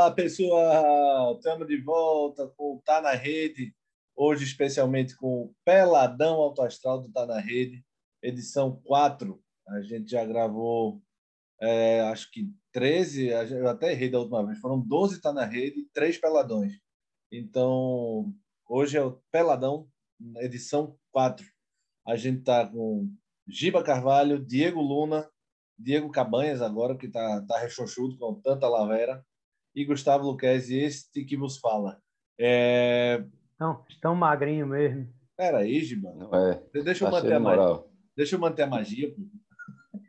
Fala pessoal, estamos de volta com Tá na Rede, hoje especialmente com o Peladão Alto Astral do Tá na Rede, edição 4. A gente já gravou, é, acho que 13, eu até errei da última vez, foram 12 Tá na Rede e 3 Peladões. Então, hoje é o Peladão, edição 4. A gente tá com Giba Carvalho, Diego Luna, Diego Cabanhas agora, que tá, tá rechonchudo com tanta lavera, e Gustavo Luquezzi, este que vos fala. É... Não, estão magrinho mesmo. Pera aí, Giba. É, deixa, eu tá manter a magia. deixa eu manter a magia.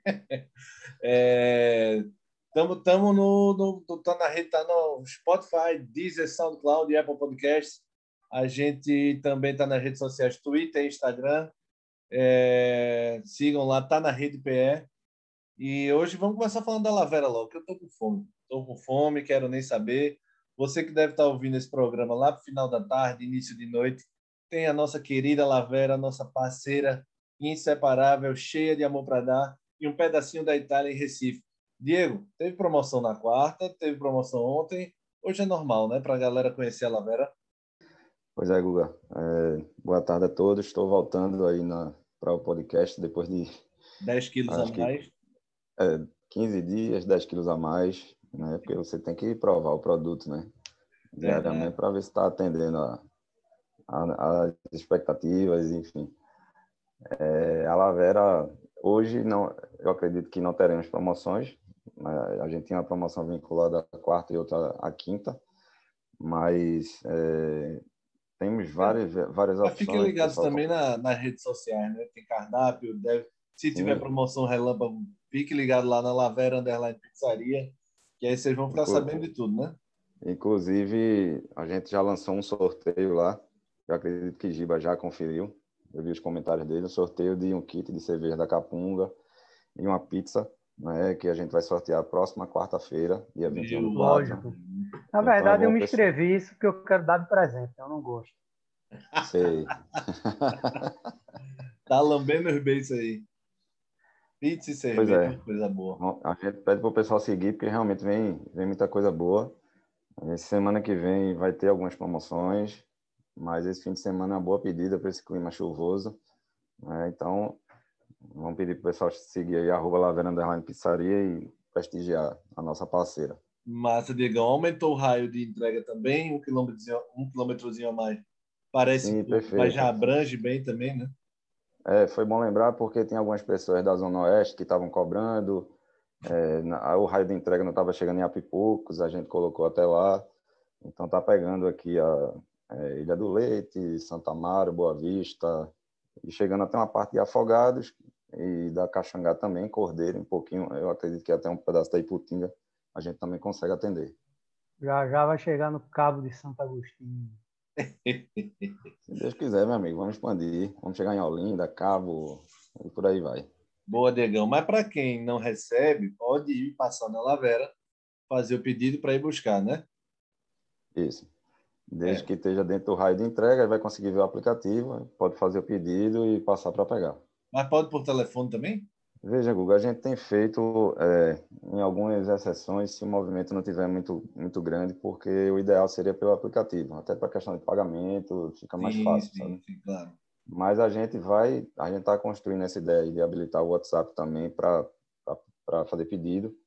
é... Tamo, tamo no, no, tá na rede, tá no Spotify, Deezer, SoundCloud e Apple Podcasts. A gente também tá nas redes sociais Twitter e Instagram. É, sigam lá, tá na rede PE. E hoje vamos começar falando da Lavera logo, que eu tô com fome. Tô com fome, quero nem saber. Você que deve estar ouvindo esse programa lá pro final da tarde, início de noite, tem a nossa querida Lavera, nossa parceira inseparável, cheia de amor para dar, e um pedacinho da Itália em Recife. Diego, teve promoção na quarta, teve promoção ontem. Hoje é normal, né? Para a galera conhecer a Lavera. Pois é, Guga. É, boa tarde a todos. Estou voltando aí para o podcast depois de 10 quilos a mais. É, 15 dias, 10 quilos a mais, né? Porque você tem que provar o produto, né? Diariamente é, para ver se está atendendo a, a, as expectativas, enfim. É, a Lavera, hoje, não, eu acredito que não teremos promoções. A gente tinha uma promoção vinculada à quarta e outra à quinta, mas é, temos várias, várias opções. Fiquem ligados também na, nas redes sociais, né? Tem cardápio, deve, se tiver Sim. promoção relâmpago, fique ligado lá na Lavera Underline Pizzaria, que aí vocês vão ficar Inclusive, sabendo de tudo, né? Inclusive, a gente já lançou um sorteio lá, eu acredito que Giba já conferiu, eu vi os comentários dele, um sorteio de um kit de cerveja da Capunga e uma pizza, né, que a gente vai sortear próxima quarta-feira, dia 21 do Lógico. Na verdade, então, eu me inscrevi isso porque eu quero dar de presente, eu não gosto. Sei. tá lambendo os beijos aí. Pizza e cerveja, é. coisa boa. A gente pede para o pessoal seguir, porque realmente vem, vem muita coisa boa. Semana que vem vai ter algumas promoções, mas esse fim de semana é uma boa pedida para esse clima chuvoso. Né? Então, vamos pedir para o pessoal seguir aí, arroba Laveira Pizzaria e prestigiar a nossa parceira. Massa, Diegão. Aumentou o raio de entrega também, um quilômetrozinho, um quilômetrozinho a mais. Parece Sim, que mas já abrange bem também, né? É, foi bom lembrar porque tem algumas pessoas da Zona Oeste que estavam cobrando, é, na, o raio de entrega não estava chegando em Apipocos, a gente colocou até lá, então tá pegando aqui a é, Ilha do Leite, Santa Amaro, Boa Vista, e chegando até uma parte de Afogados e da Caxangá também, Cordeiro, um pouquinho, eu acredito que até um pedaço da Iputinga a gente também consegue atender. Já já vai chegar no Cabo de Santo Agostinho. Se Deus quiser, meu amigo, vamos expandir. Vamos chegar em Olinda, Cabo, e por aí vai. Boa, Diegão. Mas para quem não recebe, pode ir passar na Lavera, fazer o pedido para ir buscar, né? Isso. Desde é. que esteja dentro do raio de entrega, vai conseguir ver o aplicativo, pode fazer o pedido e passar para pegar. Mas pode por telefone também? Veja, Google, a gente tem feito, é, em algumas exceções, se o movimento não tiver muito, muito grande, porque o ideal seria pelo aplicativo, até para questão de pagamento, fica mais sim, fácil, sim? Sim, claro. Mas a gente vai, a gente está construindo essa ideia de habilitar o WhatsApp também para fazer pedido,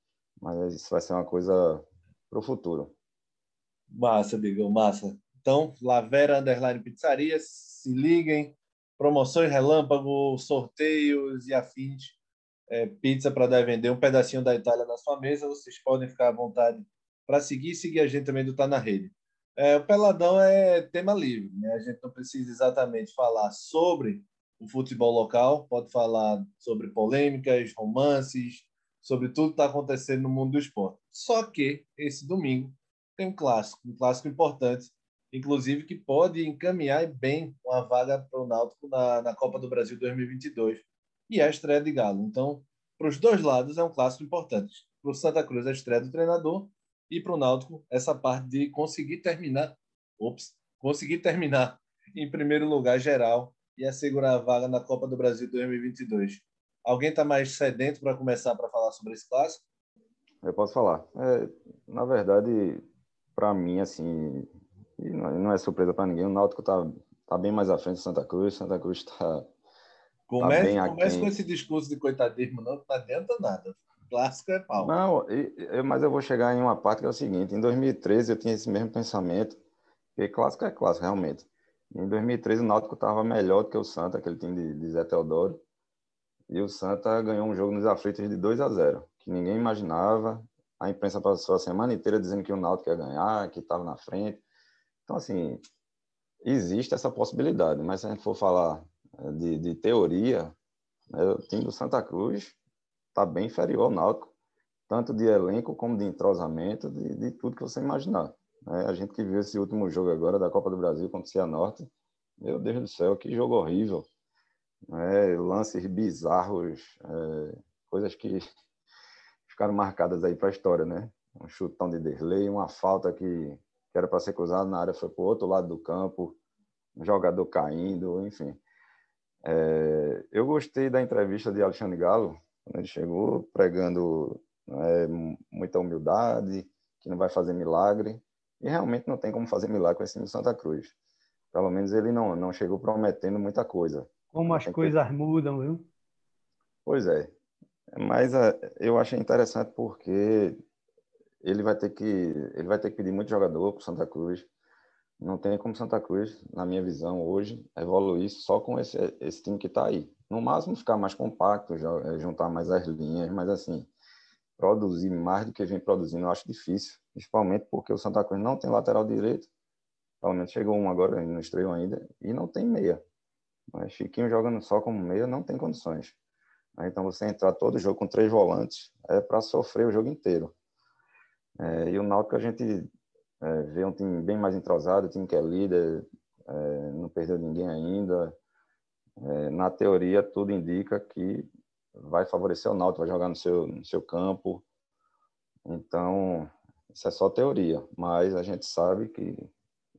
mas isso vai ser uma coisa para o futuro. Massa, Bigão, massa. Então, Lavera Underline Pizzaria, se liguem, promoções relâmpago, sorteios e afins é, pizza para dar e vender, um pedacinho da Itália na sua mesa. Vocês podem ficar à vontade para seguir seguir a gente também do Tá na Rede. É, o Peladão é tema livre, né? a gente não precisa exatamente falar sobre o futebol local, pode falar sobre polêmicas, romances, sobre tudo que está acontecendo no mundo do esporte. Só que esse domingo tem um clássico, um clássico importante, inclusive que pode encaminhar bem uma vaga para o Náutico na, na Copa do Brasil 2022 e é a estreia de Galo. Então, para os dois lados, é um clássico importante. Para o Santa Cruz, a estreia do treinador e para o Náutico, essa parte de conseguir terminar, ops, conseguir terminar em primeiro lugar geral e assegurar a vaga na Copa do Brasil 2022. Alguém está mais sedento para começar para falar sobre esse clássico? Eu posso falar. É, na verdade, para mim, assim, não é surpresa para ninguém, o Náutico está tá bem mais à frente do Santa Cruz. Santa Cruz está. Comece, tá comece com esse discurso de coitadismo, não, não adianta nada. Clássico é pau. Não, eu, mas eu vou chegar em uma parte que é o seguinte: em 2013 eu tinha esse mesmo pensamento, porque clássico é clássico, realmente. Em 2013 o Náutico estava melhor do que o Santa, aquele time de, de Zé Teodoro. E o Santa ganhou um jogo nos aflitos de 2 a 0 que ninguém imaginava. A imprensa passou a semana inteira dizendo que o Náutico ia ganhar, que estava na frente. Então, assim, existe essa possibilidade, mas se a gente for falar de, de teoria, né, o time do Santa Cruz está bem inferior ao Náutico, tanto de elenco como de entrosamento, de, de tudo que você imaginar. Né? A gente que viu esse último jogo agora da Copa do Brasil contra o Cianorte, meu Deus do céu, que jogo horrível. Né? Lances bizarros, é, coisas que ficaram marcadas aí para a história, né? Um chutão de Derlei, uma falta que que era para ser cruzado na área foi para o outro lado do campo, um jogador caindo, enfim. É, eu gostei da entrevista de Alexandre Galo, quando ele chegou pregando é, muita humildade, que não vai fazer milagre, e realmente não tem como fazer milagre com esse time do Santa Cruz. Pelo menos ele não, não chegou prometendo muita coisa. Como as coisas que... mudam, viu? Pois é. Mas é, eu achei interessante porque ele vai ter que ele vai ter que pedir muito jogador para Santa Cruz. Não tem como Santa Cruz, na minha visão hoje, evoluir só com esse, esse time que está aí. No máximo ficar mais compacto, é, juntar mais as linhas, mas assim produzir mais do que vem produzindo eu acho difícil, principalmente porque o Santa Cruz não tem lateral direito. Pelo menos chegou um agora, não estreou ainda, e não tem meia. Mas Chiquinho jogando só como meia não tem condições. Então você entrar todo jogo com três volantes é para sofrer o jogo inteiro. É, e o Náutico a gente é, vê um time bem mais entrosado, um time que é líder, é, não perdeu ninguém ainda. É, na teoria, tudo indica que vai favorecer o Náutico, vai jogar no seu, no seu campo. Então, isso é só teoria, mas a gente sabe que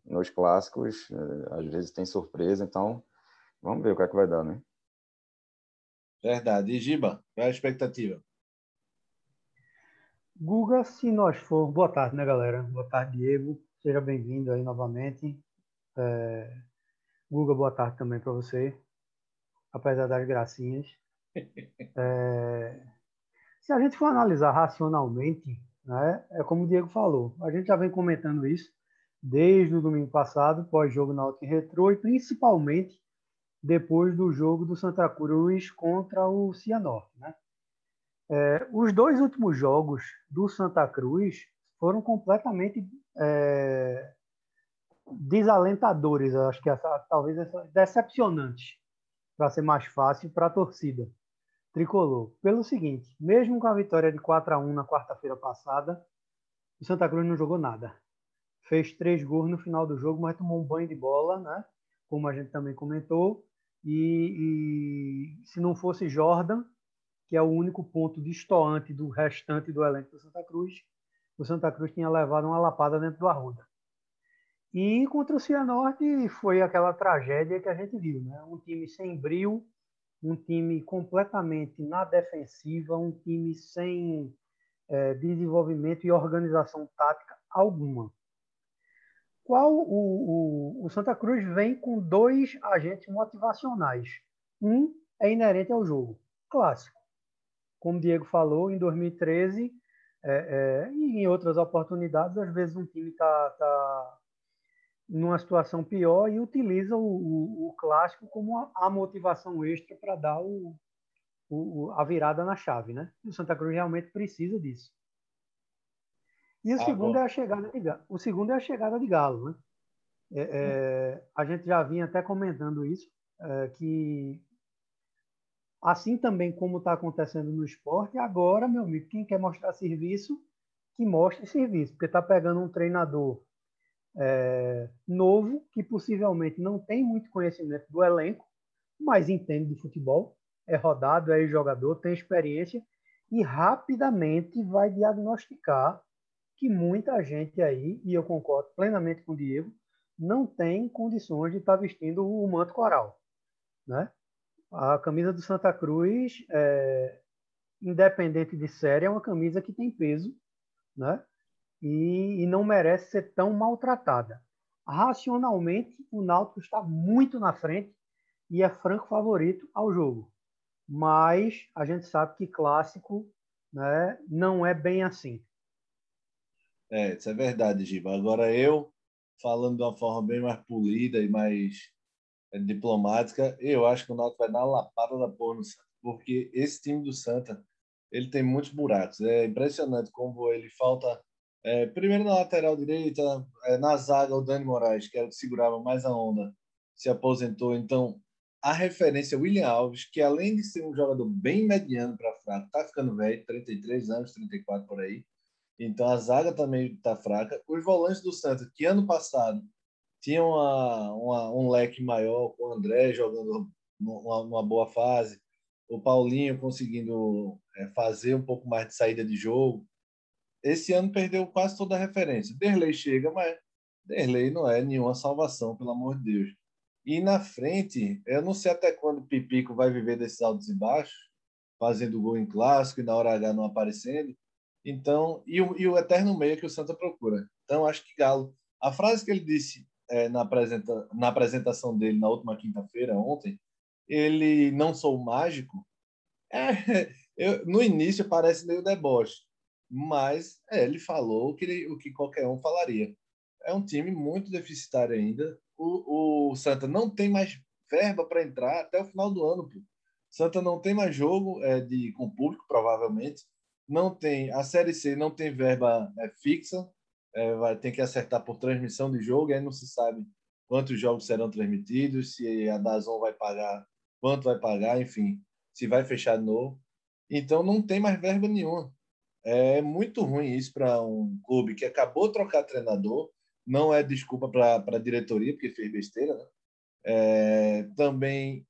nos clássicos, é, às vezes tem surpresa, então vamos ver o que é que vai dar, né? Verdade. E Giba, qual é a expectativa? Guga, se nós for. Boa tarde, né, galera? Boa tarde, Diego. Seja bem-vindo aí novamente. É... Guga, boa tarde também para você, apesar das gracinhas. É... Se a gente for analisar racionalmente, né, é como o Diego falou, a gente já vem comentando isso desde o domingo passado, pós-jogo na Alto Retrô, e principalmente depois do jogo do Santa Cruz contra o Cianorte, né? É, os dois últimos jogos do Santa Cruz foram completamente é, desalentadores, acho que essa, talvez essa, decepcionantes, para ser mais fácil para a torcida tricolor. Pelo seguinte, mesmo com a vitória de 4 a 1 na quarta-feira passada, o Santa Cruz não jogou nada. Fez três gols no final do jogo, mas tomou um banho de bola, né? como a gente também comentou. E, e se não fosse Jordan, que é o único ponto distoante do restante do elenco do Santa Cruz, o Santa Cruz tinha levado uma lapada dentro do Arruda. E contra o Cianorte foi aquela tragédia que a gente viu, né? Um time sem brilho, um time completamente na defensiva, um time sem é, desenvolvimento e organização tática alguma. Qual o, o, o Santa Cruz vem com dois agentes motivacionais. Um é inerente ao jogo, clássico como o Diego falou, em 2013 é, é, e em outras oportunidades, às vezes um time está tá numa situação pior e utiliza o, o, o clássico como a, a, motivação extra para dar o, a virada na chave, né? E o Santa Cruz realmente precisa disso. E o ah, segundo bom. é a chegada de o segundo é a chegada de Galo, né? É, é, a gente já vinha até comentando isso, é, que Assim também como está acontecendo no esporte, agora, meu amigo, quem quer mostrar serviço, que mostre serviço, porque está pegando um treinador é, novo, que possivelmente não tem muito conhecimento do elenco, mas entende de futebol, é rodado, é jogador, tem experiência e rapidamente vai diagnosticar que muita gente aí, e eu concordo plenamente com o Diego, não tem condições de estar tá vestindo o manto coral, né? A camisa do Santa Cruz, é, independente de série, é uma camisa que tem peso, né? e, e não merece ser tão maltratada. Racionalmente, o Náutico está muito na frente e é franco favorito ao jogo. Mas a gente sabe que clássico né, não é bem assim. É, isso é verdade, Giba. Agora eu, falando de uma forma bem mais polida e mais diplomática, eu acho que o Náutico vai dar uma lapada da porra no Santa, porque esse time do Santa, ele tem muitos buracos. É impressionante como ele falta é, primeiro na lateral direita, é, na zaga o Dani Moraes, que era o que segurava mais a onda, se aposentou. Então, a referência William Alves, que além de ser um jogador bem mediano para fraco, tá ficando velho, 33 anos, 34 por aí. Então a zaga também está fraca. Os volantes do Santos, que ano passado tinham uma, uma, um leque maior, com o André jogando numa boa fase, o Paulinho conseguindo é, fazer um pouco mais de saída de jogo. Esse ano perdeu quase toda a referência. Derlei chega, mas Derlei não é nenhuma salvação, pelo amor de Deus. E na frente, eu não sei até quando o Pipico vai viver desses altos e baixos, fazendo gol em clássico e na hora H não aparecendo. Então, e o, e o eterno meio que o Santa procura. Então, acho que Galo. A frase que ele disse é, na, apresenta, na apresentação dele na última quinta-feira, ontem, ele não sou mágico. É, eu, no início parece meio deboche, mas é, ele falou o que, ele, o que qualquer um falaria. É um time muito deficitário ainda. O, o Santa não tem mais verba para entrar até o final do ano. Pô. Santa não tem mais jogo é, de, com público, provavelmente. Não tem a Série C não tem verba é, fixa. É, vai ter que acertar por transmissão de jogo. Aí não se sabe quantos jogos serão transmitidos, se a Dazon vai pagar, quanto vai pagar, enfim, se vai fechar de novo. Então não tem mais verba nenhuma. É muito ruim isso para um clube que acabou de trocar treinador. Não é desculpa para a diretoria, porque fez besteira. Né? É, também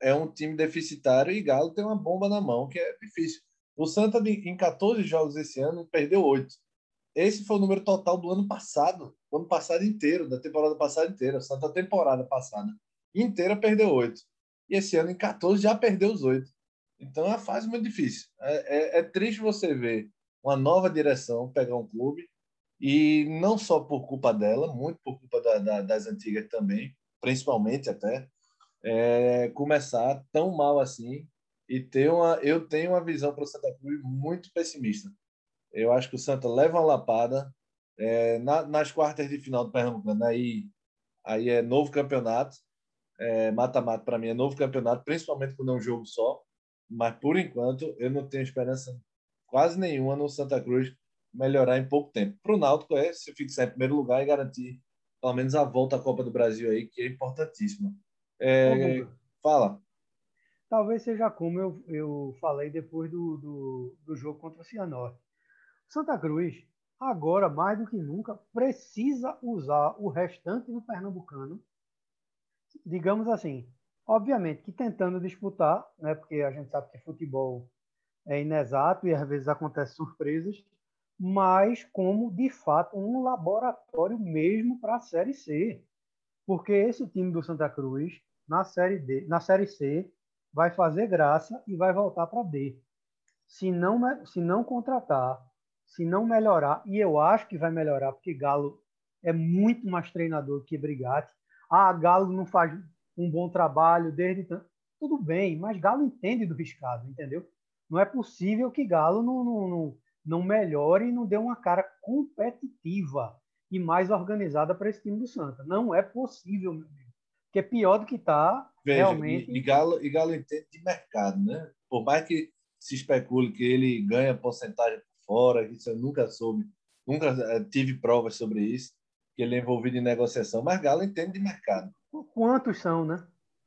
é um time deficitário e Galo tem uma bomba na mão, que é difícil. O Santa, em 14 jogos esse ano, perdeu 8. Esse foi o número total do ano passado, do ano passado inteiro, da temporada passada inteira. O Santa, temporada passada inteira, perdeu 8. E esse ano, em 14, já perdeu os 8. Então é uma fase muito difícil. É, é, é triste você ver uma nova direção pegar um clube e não só por culpa dela, muito por culpa da, da, das antigas também, principalmente até, é, começar tão mal assim e ter uma, eu tenho uma visão para o Santa Cruz muito pessimista. Eu acho que o Santa leva uma lapada é, na, nas quartas de final do Pernambucano. Aí, aí é novo campeonato, é, mata-mata é, para mim é novo campeonato, principalmente quando é um jogo só. Mas por enquanto eu não tenho esperança quase nenhuma no Santa Cruz melhorar em pouco tempo. Para o Náutico é se fixar em primeiro lugar e garantir pelo menos a volta à Copa do Brasil aí, que é importantíssima. É, fala. Talvez seja como eu, eu falei depois do, do, do jogo contra o Cianorte. Santa Cruz, agora mais do que nunca, precisa usar o restante do Pernambucano, digamos assim, obviamente que tentando disputar, né, porque a gente sabe que futebol é inexato e às vezes acontecem surpresas, mas como de fato um laboratório mesmo para a Série C. Porque esse time do Santa Cruz, na Série, D, na série C, vai fazer graça e vai voltar para D. Se não, se não contratar, se não melhorar, e eu acho que vai melhorar, porque Galo é muito mais treinador que Brigatti. Ah, Galo não faz um bom trabalho desde. Tudo bem, mas Galo entende do riscado, entendeu? Não é possível que Galo não, não, não, não melhore e não dê uma cara competitiva e mais organizada para esse time do Santa. Não é possível, meu amigo. Porque é pior do que está realmente. E, e, Galo, e Galo entende de mercado, né? Por mais que se especule que ele ganha porcentagem por fora, isso eu nunca soube, nunca eh, tive provas sobre isso, que ele é envolvido em negociação, mas Galo entende de mercado. Quantos são, né?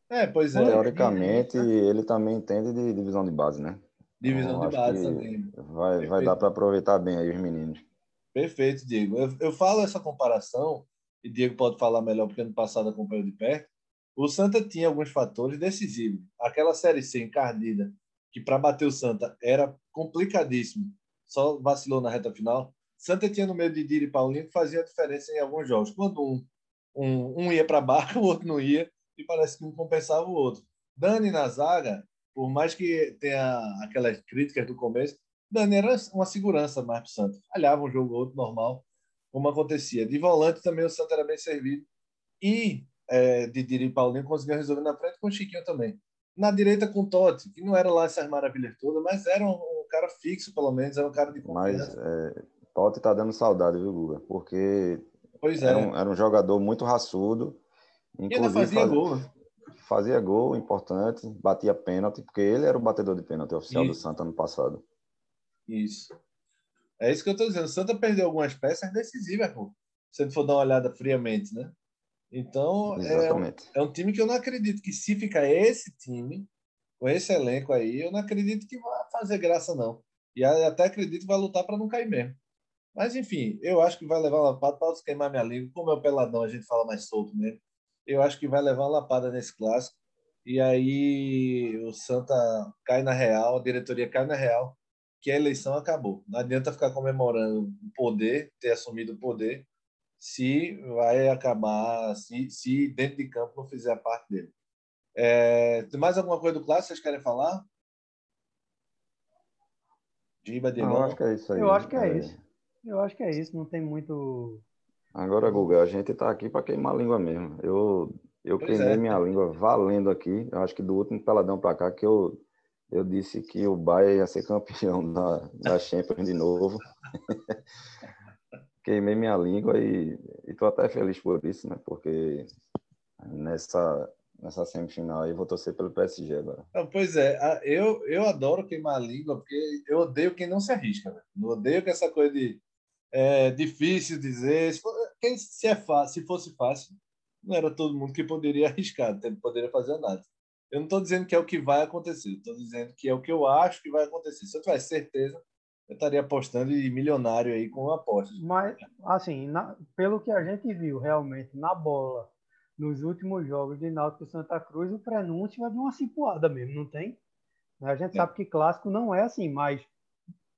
É, pois é. Teoricamente, ele também entende de divisão de base, né? Divisão então, de base também. Vai, vai dar para aproveitar bem aí os meninos. Perfeito, Diego. Eu, eu falo essa comparação, e Diego pode falar melhor, porque ano passado acompanhou de perto. O Santa tinha alguns fatores decisivos. Aquela Série C encardida, que para bater o Santa era complicadíssimo, só vacilou na reta final. Santa tinha no meio de Diri e Paulinho que fazia diferença em alguns jogos. Quando um, um, um ia para barca, o outro não ia, e parece que um compensava o outro. Dani na zaga por mais que tenha aquelas críticas do começo, Dani era uma segurança mais para o Santa. Falhava um jogo ou outro normal, como acontecia. De volante também o Santa era bem servido. E é, de Diri e Paulinho conseguiam resolver na frente com o Chiquinho também. Na direita com o Totti, que não era lá essas maravilhas todas, mas era um cara fixo, pelo menos, era um cara de confiança. Mas é, Totti tá dando saudade, viu, Guga? Porque pois é. era, um, era um jogador muito raçudo. Inclusive, e ainda fazia faz... gol, né? Fazia gol importante, batia pênalti, porque ele era o batedor de pênalti oficial isso. do Santa ano passado. Isso. É isso que eu estou dizendo. O Santa perdeu algumas peças decisivas, pô. Se ele for dar uma olhada friamente, né? Então, é um, é um, time que eu não acredito que se ficar esse time, com esse elenco aí, eu não acredito que vai fazer graça, não. E até acredito que vai lutar para não cair mesmo. Mas, enfim, eu acho que vai levar uma lapada para queimar minha língua. Como é o peladão, a gente fala mais solto mesmo. Eu acho que vai levar uma lapada nesse clássico. E aí o Santa cai na real, a diretoria cai na real, que a eleição acabou. Não adianta ficar comemorando o poder, ter assumido o poder, se vai acabar, se, se dentro de campo não fizer a parte dele. É, tem mais alguma coisa do clássico que vocês querem falar? Giba, de Eu acho que é isso aí. Eu acho que é, é, isso. Eu acho que é isso, não tem muito. Agora, Guga, a gente está aqui para queimar a língua mesmo. Eu, eu queimei é. minha língua valendo aqui. Eu acho que do último peladão para cá que eu, eu disse que o Bahia ia ser campeão da, da Champions de novo. queimei minha língua e estou até feliz por isso, né? Porque nessa nessa semifinal aí vou torcer pelo PSG agora. pois é, eu, eu adoro queimar a língua porque eu odeio quem não se arrisca. Né? Não odeio que essa coisa de é difícil dizer. Se, for, quem, se, é fácil, se fosse fácil, não era todo mundo que poderia arriscar, não poderia fazer nada. Eu não estou dizendo que é o que vai acontecer, estou dizendo que é o que eu acho que vai acontecer. Se eu tivesse certeza, eu estaria apostando em milionário aí com apostas. Mas, assim, na, pelo que a gente viu realmente na bola, nos últimos jogos de Náutico Santa Cruz, o prenúncio é de uma cipuada mesmo, não tem? A gente é. sabe que clássico não é assim, mas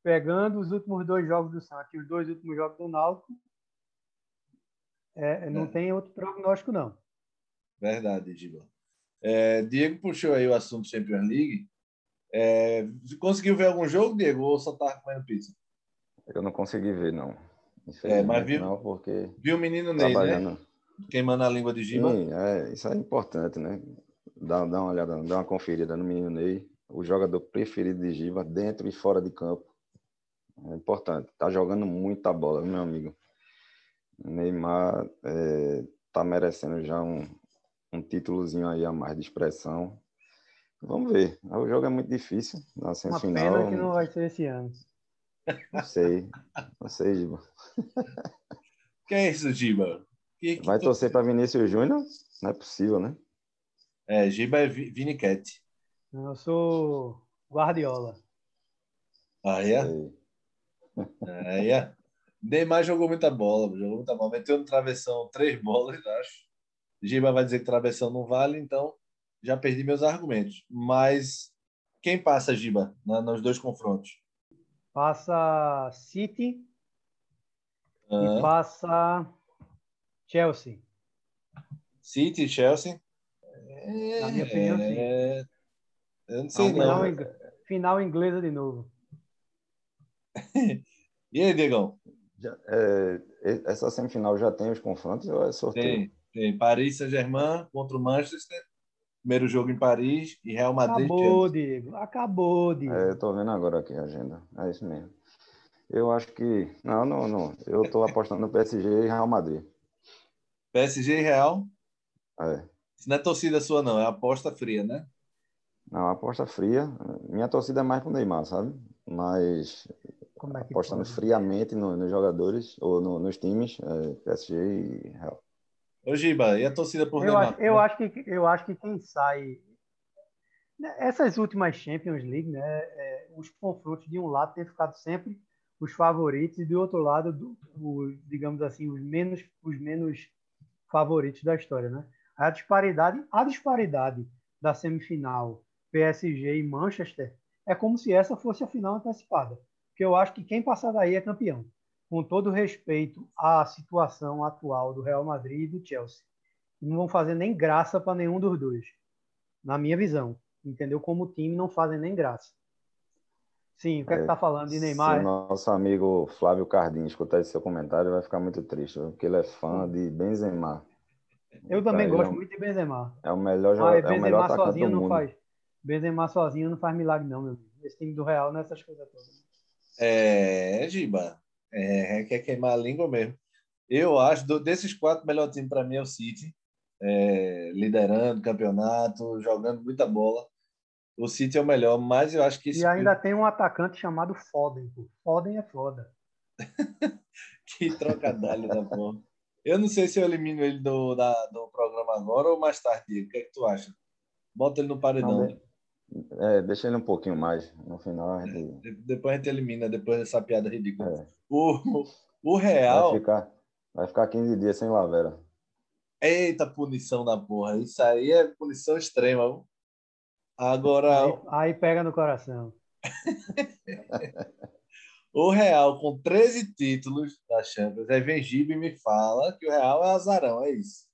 pegando os últimos dois jogos do Santa e os dois últimos jogos do Náutico, é, não é. tem outro prognóstico, não. Verdade, Giba. É, Diego puxou aí o assunto Champions League. É, conseguiu ver algum jogo, Diego, ou só tá comendo pizza? Eu não consegui ver, não. É, mas viu, não, porque viu o menino Ney, né? Queimando a língua de Giba. Sim, é, isso é importante, né? Dá, dá uma olhada, dá uma conferida no menino Ney, o jogador preferido de Giba, dentro e fora de campo. É importante. Tá jogando muita bola, meu amigo. Neymar é, tá merecendo já um, um títulozinho aí a mais de expressão. Vamos ver. O jogo é muito difícil na semifinal. Uma pena que não vai ser esse ano. Não sei. Não sei, Giba. Que é isso, Giba? Que, que vai torcer para Vinícius Júnior? Não é possível, né? É, Giba é Vini Cat. Eu sou Guardiola. Ah, é? É, é. Neymar jogou muita bola, jogou muita bola. Meteu no travessão três bolas, acho. Giba vai dizer que travessão não vale, então já perdi meus argumentos. Mas quem passa, Giba, nos dois confrontos? Passa City e passa Chelsea. City, Chelsea. É, Na minha opinião, sim. É... Eu não sei final, não. Final inglesa de novo. e aí, Diegão? Já, é, essa semifinal já tem os confrontos ou é sorteio? Tem, tem. Paris Saint-Germain contra o Manchester Primeiro jogo em Paris e Real Madrid. Acabou, Diego. Acabou, Diego. É, eu tô vendo agora aqui a agenda. É isso mesmo. Eu acho que. Não, não, não. Eu tô apostando no PSG e Real Madrid. PSG e Real? É. Isso não é torcida sua, não. É aposta fria, né? Não, aposta fria. Minha torcida é mais pro Neymar, sabe? Mas é apostando pode? friamente no, nos jogadores ou no, nos times, é, PSG e Real. Ô, Giba, e a torcida por eu Neymar? Acho, eu, acho que, eu acho que quem sai. Né, essas últimas Champions League, né, é, os confrontos de um lado têm ficado sempre os favoritos e do outro lado, do, o, digamos assim, os menos, os menos favoritos da história, né? A disparidade, a disparidade da semifinal PSG e Manchester é como se essa fosse a final antecipada, porque eu acho que quem passar daí é campeão com todo respeito à situação atual do Real Madrid e do Chelsea. Não vão fazer nem graça para nenhum dos dois, na minha visão. Entendeu? Como time, não fazem nem graça. Sim, o que é, que tá falando de Neymar? Se nosso amigo Flávio Cardim escutar esse seu comentário, vai ficar muito triste, porque ele é fã de Benzema. Eu também gosto é muito de Benzema. É o melhor jogador, é o melhor sozinho do não faz. Benzema sozinho não faz milagre não, meu. Esse time do Real nessas é coisas todas. É, Giba. É, quer queimar a língua mesmo. Eu acho, do, desses quatro, o melhor time para mim é o City. É, liderando o campeonato, jogando muita bola. O City é o melhor, mas eu acho que... E ainda tem um atacante chamado Foden. Pô. Foden é foda. que trocadilho da porra. Eu não sei se eu elimino ele do, da, do programa agora ou mais tarde. O que é que tu acha? Bota ele no paredão. Não, é, deixa ele um pouquinho mais. No final a gente... Depois a gente elimina, depois dessa piada ridícula. É. O, o Real... Vai ficar, vai ficar 15 dias sem Lavera. Eita punição da porra. Isso aí é punição extrema. Agora... Aí, aí pega no coração. O Real, com 13 títulos da Champions, aí vem Gibe e me fala que o Real é azarão, é isso.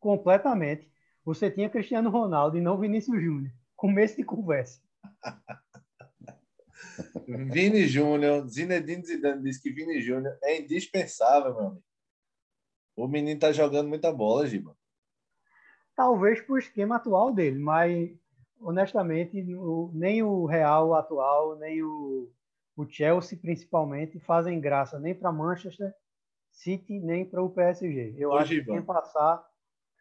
Completamente. Você tinha Cristiano Ronaldo e não Vinícius Júnior. Começo de conversa. Vini Júnior, Zinedine Zidane disse que Vini Júnior é indispensável, meu amigo. O menino tá jogando muita bola, Giba. Talvez pro esquema atual dele, mas honestamente, nem o Real atual, nem o o Chelsea principalmente fazem graça nem para Manchester City nem para o PSG. Eu Ô, acho Giba. que quem passar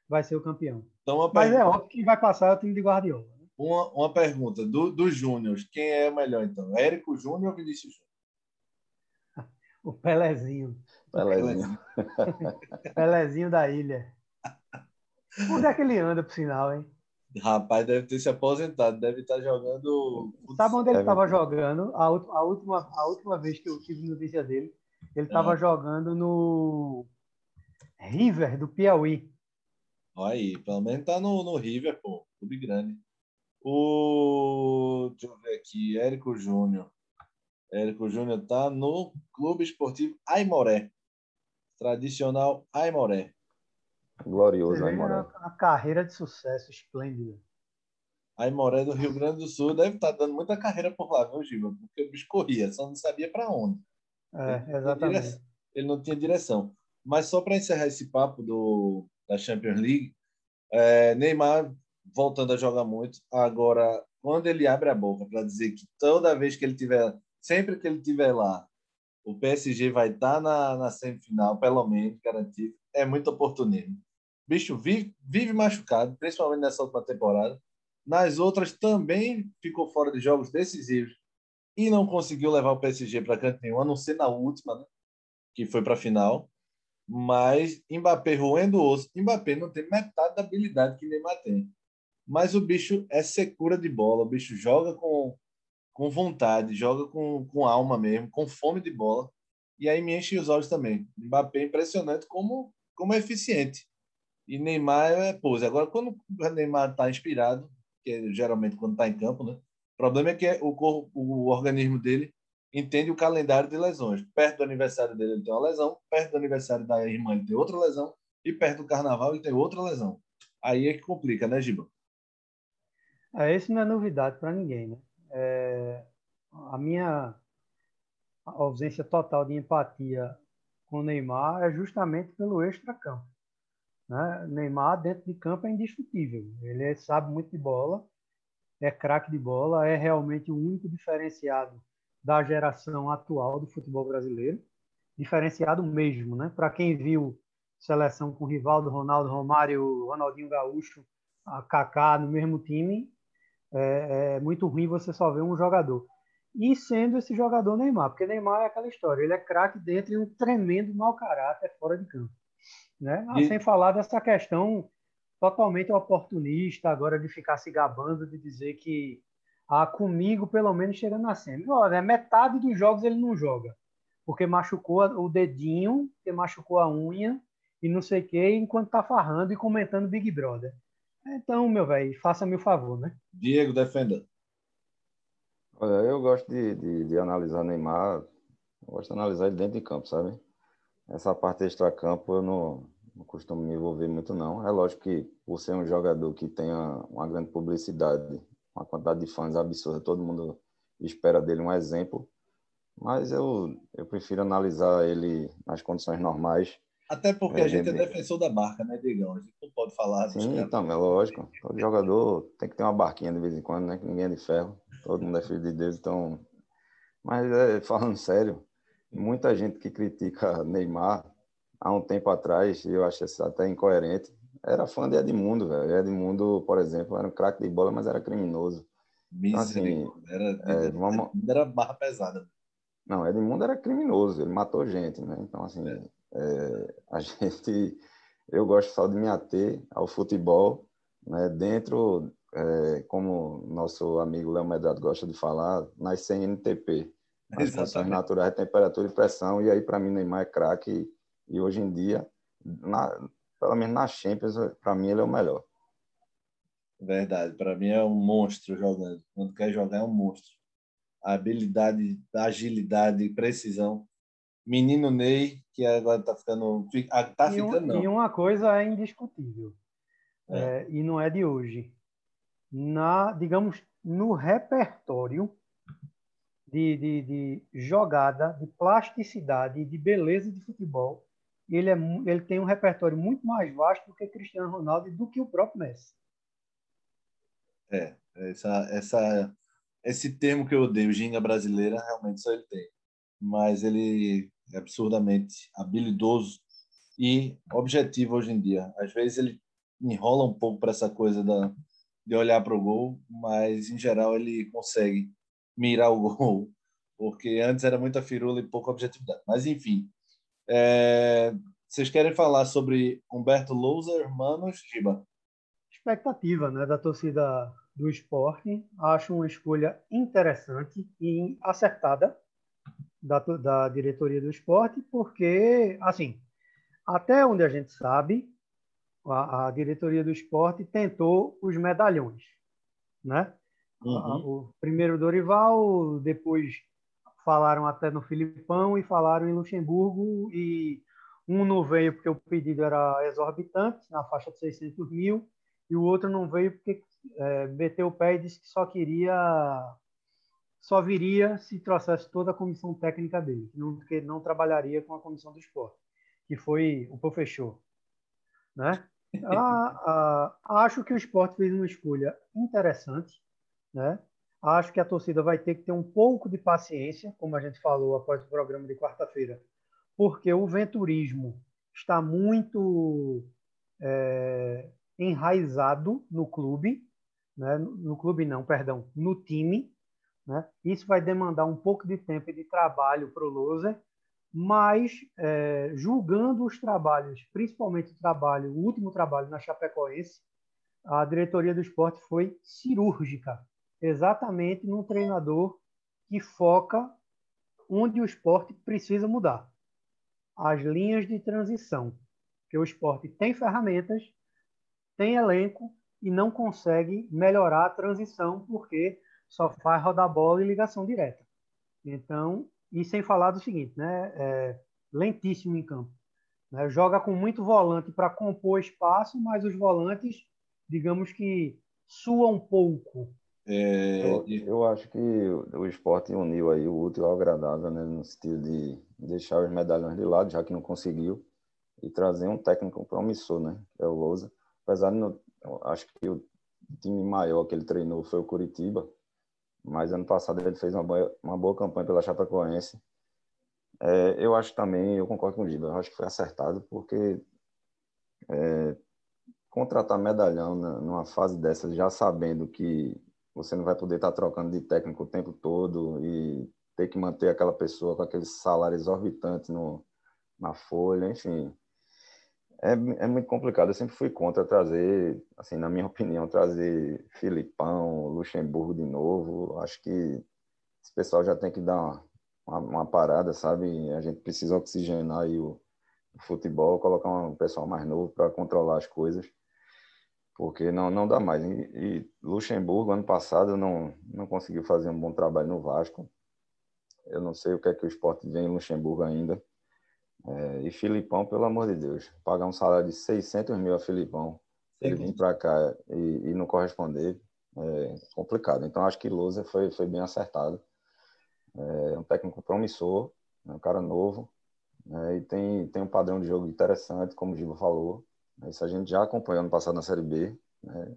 vai ser o campeão. Então, Mas é óbvio que vai passar é o time de Guardiola. Né? Uma, uma pergunta do, do Júnior, quem é o melhor então? Érico Júnior ou Vinícius Júnior? o Pelezinho. Pelezinho. Pelezinho da ilha. Onde é que ele anda, por sinal, hein? Rapaz, deve ter se aposentado, deve estar jogando. Sabe onde ele estava jogando? A, a, última, a última vez que eu tive notícia dele, ele estava é. jogando no River do Piauí. Olha aí, pelo menos tá no, no River, pô, clube grande. O. Deixa eu ver aqui, Érico Júnior. Érico Júnior tá no Clube Esportivo Aimoré. Tradicional Aimoré. Glorioso, Aimoré. Uma carreira de sucesso esplêndida. Aimoré do Rio Grande do Sul deve estar tá dando muita carreira por lá, viu, Giba? Porque o bicho corria, só não sabia para onde. É, exatamente. Ele não tinha direção. Mas só para encerrar esse papo do, da Champions League, é, Neymar voltando a jogar muito. Agora, quando ele abre a boca para dizer que toda vez que ele tiver, sempre que ele tiver lá, o PSG vai estar tá na, na semifinal, pelo menos, garantido, é muito oportunismo bicho vive, vive machucado, principalmente nessa última temporada. Nas outras também ficou fora de jogos decisivos e não conseguiu levar o PSG para canto nenhum, a não ser na última, né? que foi para a final. Mas Mbappé roendo o osso. Mbappé não tem metade da habilidade que Neymar tem. Mas o bicho é secura de bola, o bicho joga com, com vontade, joga com, com alma mesmo, com fome de bola. E aí me enche os olhos também. Mbappé é impressionante como, como é eficiente. E Neymar é pose. Agora, quando o Neymar está inspirado, que é geralmente quando está em campo, né? O problema é que o, corpo, o organismo dele entende o calendário de lesões. Perto do aniversário dele ele tem uma lesão, perto do aniversário da irmã ele tem outra lesão, e perto do carnaval ele tem outra lesão. Aí é que complica, né, Giba? É, isso não é novidade para ninguém, né? É, a minha ausência total de empatia com o Neymar é justamente pelo extra-campo. Né? Neymar, dentro de campo, é indiscutível. Ele é, sabe muito de bola, é craque de bola, é realmente o único diferenciado da geração atual do futebol brasileiro. Diferenciado mesmo, né? Para quem viu seleção com Rivaldo, Ronaldo, Romário, Ronaldinho Gaúcho, a Kaká no mesmo time, é, é muito ruim você só ver um jogador. E sendo esse jogador Neymar, porque Neymar é aquela história, ele é craque dentro e um tremendo mau caráter fora de campo. Né? Ah, e... Sem falar dessa questão totalmente oportunista agora de ficar se gabando de dizer que ah, comigo pelo menos chega na semi. Olha, metade dos jogos ele não joga, porque machucou o dedinho, porque machucou a unha e não sei o que, enquanto tá farrando e comentando Big Brother. Então, meu velho, faça-me o favor, né? Diego, defenda. Olha, eu gosto de, de, de analisar Neymar, gosto de analisar ele dentro de campo, sabe? Essa parte extra-campo eu não, não costumo me envolver muito, não. É lógico que, por ser um jogador que tenha uma grande publicidade, uma quantidade de fãs absurda, todo mundo espera dele um exemplo, mas eu, eu prefiro analisar ele nas condições normais. Até porque é, a gente é defensor da barca, né, Digão? A gente não pode falar. Sim, então, é lógico. Todo jogador tem que ter uma barquinha de vez em quando, né? Que ninguém é de ferro. Todo mundo é filho de Deus, então. Mas é, falando sério, muita gente que critica Neymar há um tempo atrás, eu acho isso até incoerente, era fã de Edmundo, velho. Edmundo, por exemplo, era um craque de bola, mas era criminoso. Então, assim, era, é, vamos... era barra pesada. Não, Edmundo era criminoso, ele matou gente, né? Então, assim, é. É, a gente... Eu gosto só de me ater ao futebol, né? Dentro, é, como nosso amigo Léo Medrado gosta de falar, nas CNTP. As condições naturais de temperatura e pressão. E aí, para mim, Neymar é craque. E hoje em dia, na, pelo menos na Champions, para mim ele é o melhor. Verdade, para mim é um monstro jogando. Quando quer jogar é um monstro. A habilidade, a agilidade, precisão. Menino Ney, que agora está ficando. Tá ficando, e, um, não. E uma coisa é indiscutível, é. É, e não é de hoje. Na, digamos, no repertório de, de, de jogada, de plasticidade, de beleza de futebol, ele, é, ele tem um repertório muito mais vasto do que Cristiano Ronaldo e do que o próprio Messi. É, essa, essa, esse termo que eu odeio, ginga brasileira, realmente só ele tem. Mas ele é absurdamente habilidoso e objetivo hoje em dia. Às vezes ele enrola um pouco para essa coisa da, de olhar para o gol, mas em geral ele consegue mirar o gol, porque antes era muita firula e pouca objetividade. Mas enfim, é, vocês querem falar sobre Humberto Louser, Manos, Giba? Expectativa né, da torcida do esporte. Acho uma escolha interessante e acertada da, da diretoria do esporte, porque, assim, até onde a gente sabe, a, a diretoria do esporte tentou os medalhões, né? Uhum. O primeiro Dorival, depois falaram até no Filipão e falaram em Luxemburgo e um não veio porque o pedido era exorbitante, na faixa de 600 mil, e o outro não veio porque é, meteu o pé e disse que só queria, só viria se trouxesse toda a comissão técnica dele, que não, que não trabalharia com a comissão do esporte, que foi o professor. Né? Ah, ah, acho que o esporte fez uma escolha interessante, né? Acho que a torcida vai ter que ter um pouco de paciência, como a gente falou após o programa de quarta-feira, porque o venturismo está muito é, enraizado no clube, né? no clube não, perdão, no time. Né? Isso vai demandar um pouco de tempo e de trabalho para o Loser, mas é, julgando os trabalhos, principalmente o trabalho, o último trabalho na Chapecoense, a diretoria do esporte foi cirúrgica exatamente num treinador que foca onde o esporte precisa mudar. As linhas de transição. Que o esporte tem ferramentas, tem elenco e não consegue melhorar a transição porque só faz rodar bola e ligação direta. Então, e sem falar do seguinte, né? É lentíssimo em campo. Né? Joga com muito volante para compor espaço, mas os volantes, digamos que suam pouco é, eu, eu, acho que o esporte uniu aí o útil ao agradável, né, no sentido de deixar os medalhões de lado, já que não conseguiu, e trazer um técnico promissor, né, que é o Lousa. Apesar de, não, acho que o time maior que ele treinou foi o Curitiba, mas ano passado ele fez uma boa, uma boa campanha pela Chapecoense. É, eu acho também, eu concordo com o Giba, eu acho que foi acertado, porque é, contratar medalhão numa fase dessa, já sabendo que você não vai poder estar trocando de técnico o tempo todo e ter que manter aquela pessoa com aquele salário exorbitante no, na folha, enfim. É, é muito complicado. Eu sempre fui contra trazer, assim, na minha opinião, trazer Filipão, Luxemburgo de novo. Acho que esse pessoal já tem que dar uma, uma, uma parada, sabe? A gente precisa oxigenar aí o, o futebol, colocar um pessoal mais novo para controlar as coisas porque não, não dá mais. E, e, Luxemburgo, ano passado, não, não conseguiu fazer um bom trabalho no Vasco. Eu não sei o que é que o esporte vem em Luxemburgo ainda. É, e Filipão, pelo amor de Deus, pagar um salário de 600 mil a Filipão, ele vir para cá e, e, não corresponder, é complicado. Então, acho que Lousa foi, foi bem acertado. É um técnico promissor, é um cara novo, né? e tem, tem um padrão de jogo interessante, como o Giba falou. Isso a gente já acompanhou no passado na Série B. Né?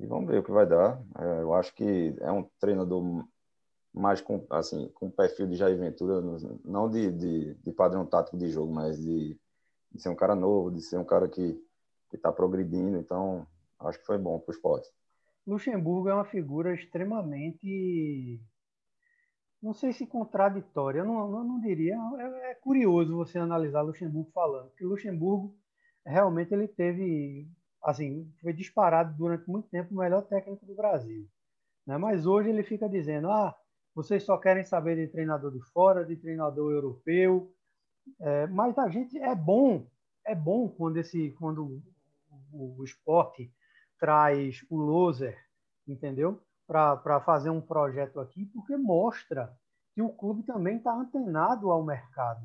E vamos ver o que vai dar. É, eu acho que é um treinador mais com, assim, com perfil de Jair Ventura, não de, de, de padrão tático de jogo, mas de, de, ser um cara novo, de ser um cara que está progredindo. Então, acho que foi bom para o esporte. Luxemburgo é uma figura extremamente não sei se contraditória, eu não, não, não diria. É, é, curioso você analisar Luxemburgo falando, porque Luxemburgo realmente ele teve, assim, foi disparado durante muito tempo o melhor técnico do Brasil. Né? Mas hoje ele fica dizendo, ah, vocês só querem saber de treinador de fora, de treinador europeu. É, mas a gente é bom, é bom quando esse, quando o, o esporte traz o loser, entendeu? para fazer um projeto aqui, porque mostra que o clube também está antenado ao mercado.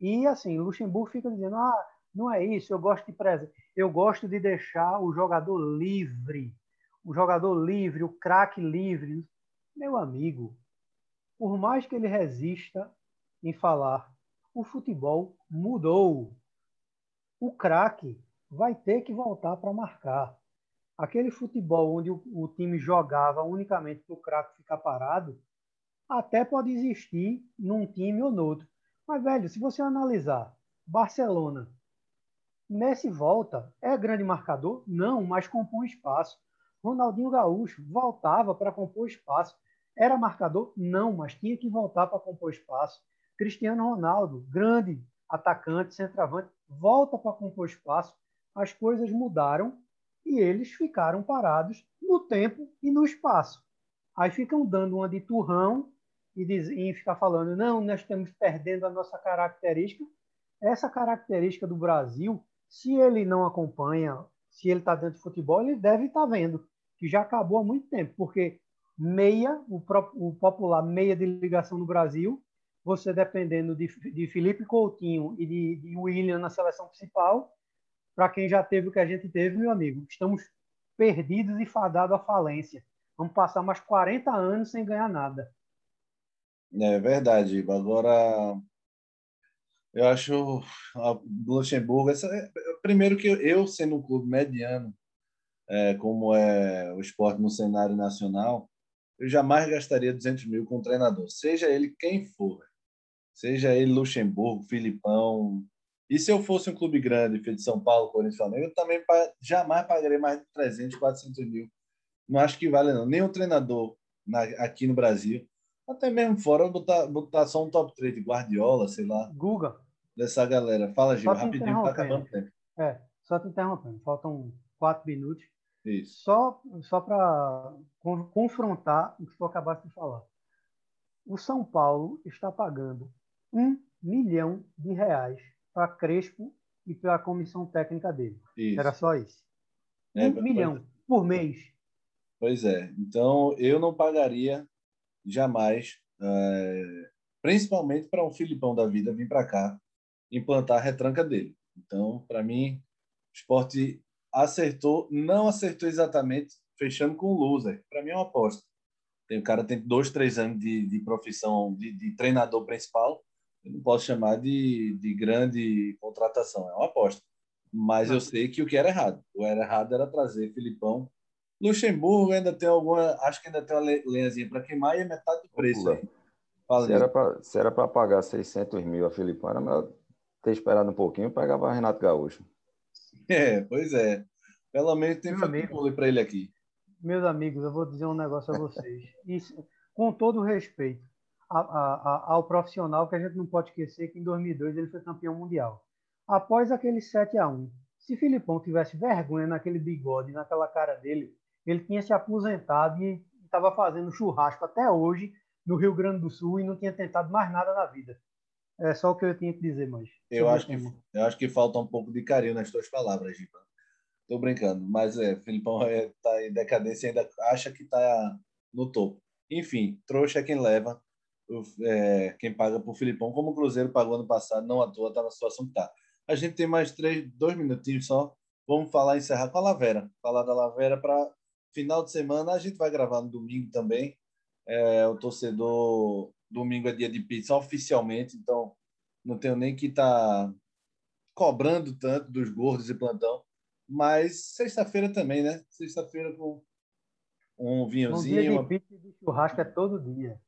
E assim, Luxemburgo fica dizendo: ah, não é isso, eu gosto de presa, eu gosto de deixar o jogador livre, o jogador livre, o craque livre. Meu amigo, por mais que ele resista em falar, o futebol mudou. O craque vai ter que voltar para marcar aquele futebol onde o, o time jogava unicamente para o craque ficar parado, até pode existir num time ou no outro. Mas, velho, se você analisar Barcelona, Messi volta, é grande marcador? Não, mas compõe espaço. Ronaldinho Gaúcho voltava para compor espaço. Era marcador? Não, mas tinha que voltar para compor espaço. Cristiano Ronaldo, grande atacante, centroavante, volta para compor espaço. As coisas mudaram e eles ficaram parados no tempo e no espaço. Aí ficam dando uma de turrão e, diz, e ficar falando, não, nós estamos perdendo a nossa característica. Essa característica do Brasil, se ele não acompanha, se ele está dentro de futebol, ele deve estar tá vendo que já acabou há muito tempo, porque meia, o, o popular meia de ligação no Brasil, você dependendo de, de Felipe Coutinho e de, de William na seleção principal, para quem já teve o que a gente teve, meu amigo, estamos perdidos e fadados à falência. Vamos passar mais 40 anos sem ganhar nada. É verdade. Agora, eu acho a Luxemburgo. Essa, é, primeiro que eu, sendo um clube mediano, é, como é o esporte no cenário nacional, eu jamais gastaria 200 mil com um treinador, seja ele quem for. Seja ele Luxemburgo, Filipão, e se eu fosse um clube grande, feito de São Paulo, Corinthians, Flamengo, eu também jamais pagaria mais de 300, 400 mil. Não acho que vale, não. Nenhum treinador na, aqui no Brasil, até mesmo fora, botar, botar só um top 3 de Guardiola, sei lá. Guga. Dessa galera. Fala, Gil, rapidinho, tá acabando o tempo. É, só te interrompendo. Faltam quatro minutos. Isso. Só, só para confrontar o que tu acabaste de falar. O São Paulo está pagando um milhão de reais para Crespo e para a comissão técnica dele. Isso. Era só isso. É, um milhão por mês. Pois é. Então, eu não pagaria jamais, é, principalmente para um Filipão da vida vir para cá implantar a retranca dele. Então, para mim, o esporte acertou, não acertou exatamente fechando com o loser. Para mim é uma aposta. Tem, o cara tem dois, três anos de, de profissão de, de treinador principal eu não posso chamar de, de grande contratação, é uma aposta. Mas eu sei que o que era errado. O que era errado era trazer Filipão. Luxemburgo ainda tem alguma. Acho que ainda tem uma lenhazinha para queimar e é metade do preço. Fala se, era pra, se era para pagar 600 mil a Filipão, era melhor ter esperado um pouquinho e pegava Renato Gaúcho. É, pois é. Pelo menos tem futebol para ele aqui. Meus amigos, eu vou dizer um negócio a vocês. Isso, com todo respeito, a, a, ao profissional que a gente não pode esquecer que em 2002 ele foi campeão mundial. Após aquele 7 a 1 se Filipão tivesse vergonha naquele bigode, naquela cara dele, ele tinha se aposentado e estava fazendo churrasco até hoje no Rio Grande do Sul e não tinha tentado mais nada na vida. É só o que eu tinha que dizer, mas. Eu acho que, eu acho que falta um pouco de carinho nas tuas palavras, Giba. Tô brincando, mas é, Filipão é, tá em decadência e ainda acha que tá no topo. Enfim, trouxa é quem leva é, quem paga por Filipão, como o Cruzeiro pagou ano passado, não à toa, está na situação que está. A gente tem mais três, dois minutinhos só. Vamos falar, encerrar com a Lavera. Falar da Lavera para final de semana. A gente vai gravar no domingo também. É, o torcedor domingo é dia de pizza oficialmente, então não tenho nem que estar tá cobrando tanto dos gordos e plantão. Mas sexta-feira também, né? Sexta-feira com um vinhozinho. Um dia de uma... pizza e de churrasco é todo dia.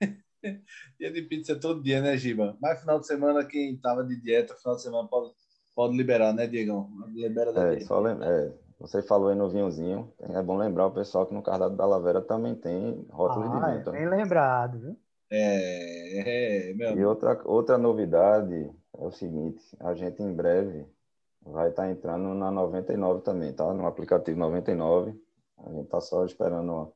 dia de pizza é todo dia, né, Giba? Mas final de semana, quem estava de dieta, final de semana pode, pode liberar, né, Diegão? Libera da é, só lem... é, você falou aí no vinhozinho. É bom lembrar o pessoal que no cardápio da Lavera também tem rótulos ah, de vinho. É, bem lembrado, viu? É, é meu E outra, outra novidade é o seguinte: a gente em breve vai estar tá entrando na 99 também, tá? No aplicativo 99. A gente está só esperando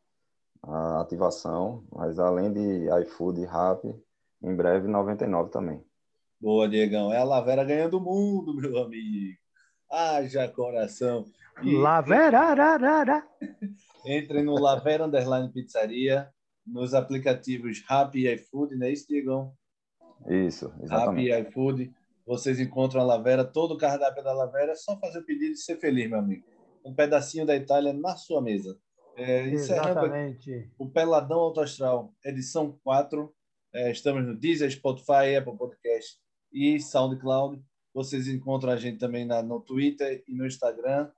a ativação, mas além de iFood e Rap, em breve 99 também. Boa, Diegão. É a Lavera ganhando o mundo, meu amigo. Haja coração. E... Lavera! Entrem no Lavera Underline Pizzaria, nos aplicativos Rappi e iFood, não é isso, Diegão? Isso, exatamente. Rappi e iFood. Vocês encontram a Lavera, todo o cardápio da Lavera, é só fazer o pedido e ser feliz, meu amigo. Um pedacinho da Itália na sua mesa. É, Exatamente. O Peladão Autoastral, edição 4. É, estamos no Deezer, Spotify, Apple Podcast e SoundCloud. Vocês encontram a gente também na, no Twitter e no Instagram.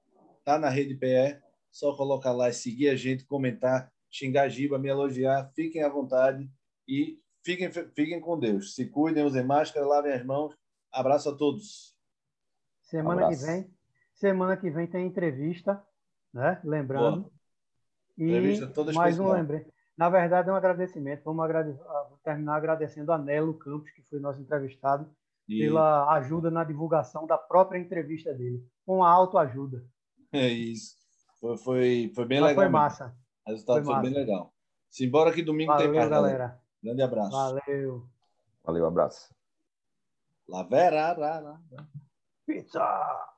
Tá na Rede PE. Só colocar lá e seguir a gente, comentar, xingar a Giba, me elogiar. Fiquem à vontade e fiquem, fiquem com Deus. Se cuidem, usem máscara, lavem as mãos. Abraço a todos. Semana Abraço. que vem, semana que vem tem entrevista, né? Lembrando. Boa. E entrevista toda mais um lembrei. Na verdade, é um agradecimento. Vamos agradecer, terminar agradecendo a Nelo Campos, que foi nosso entrevistado e... pela ajuda na divulgação da própria entrevista dele, com a autoajuda. É isso. Foi, foi, foi bem Mas legal. Foi massa. O resultado foi, foi massa. bem legal. Simbora que domingo Valeu, tem mais. galera. Grande abraço. Valeu. Valeu, abraço. La vera, ra, ra. Pizza!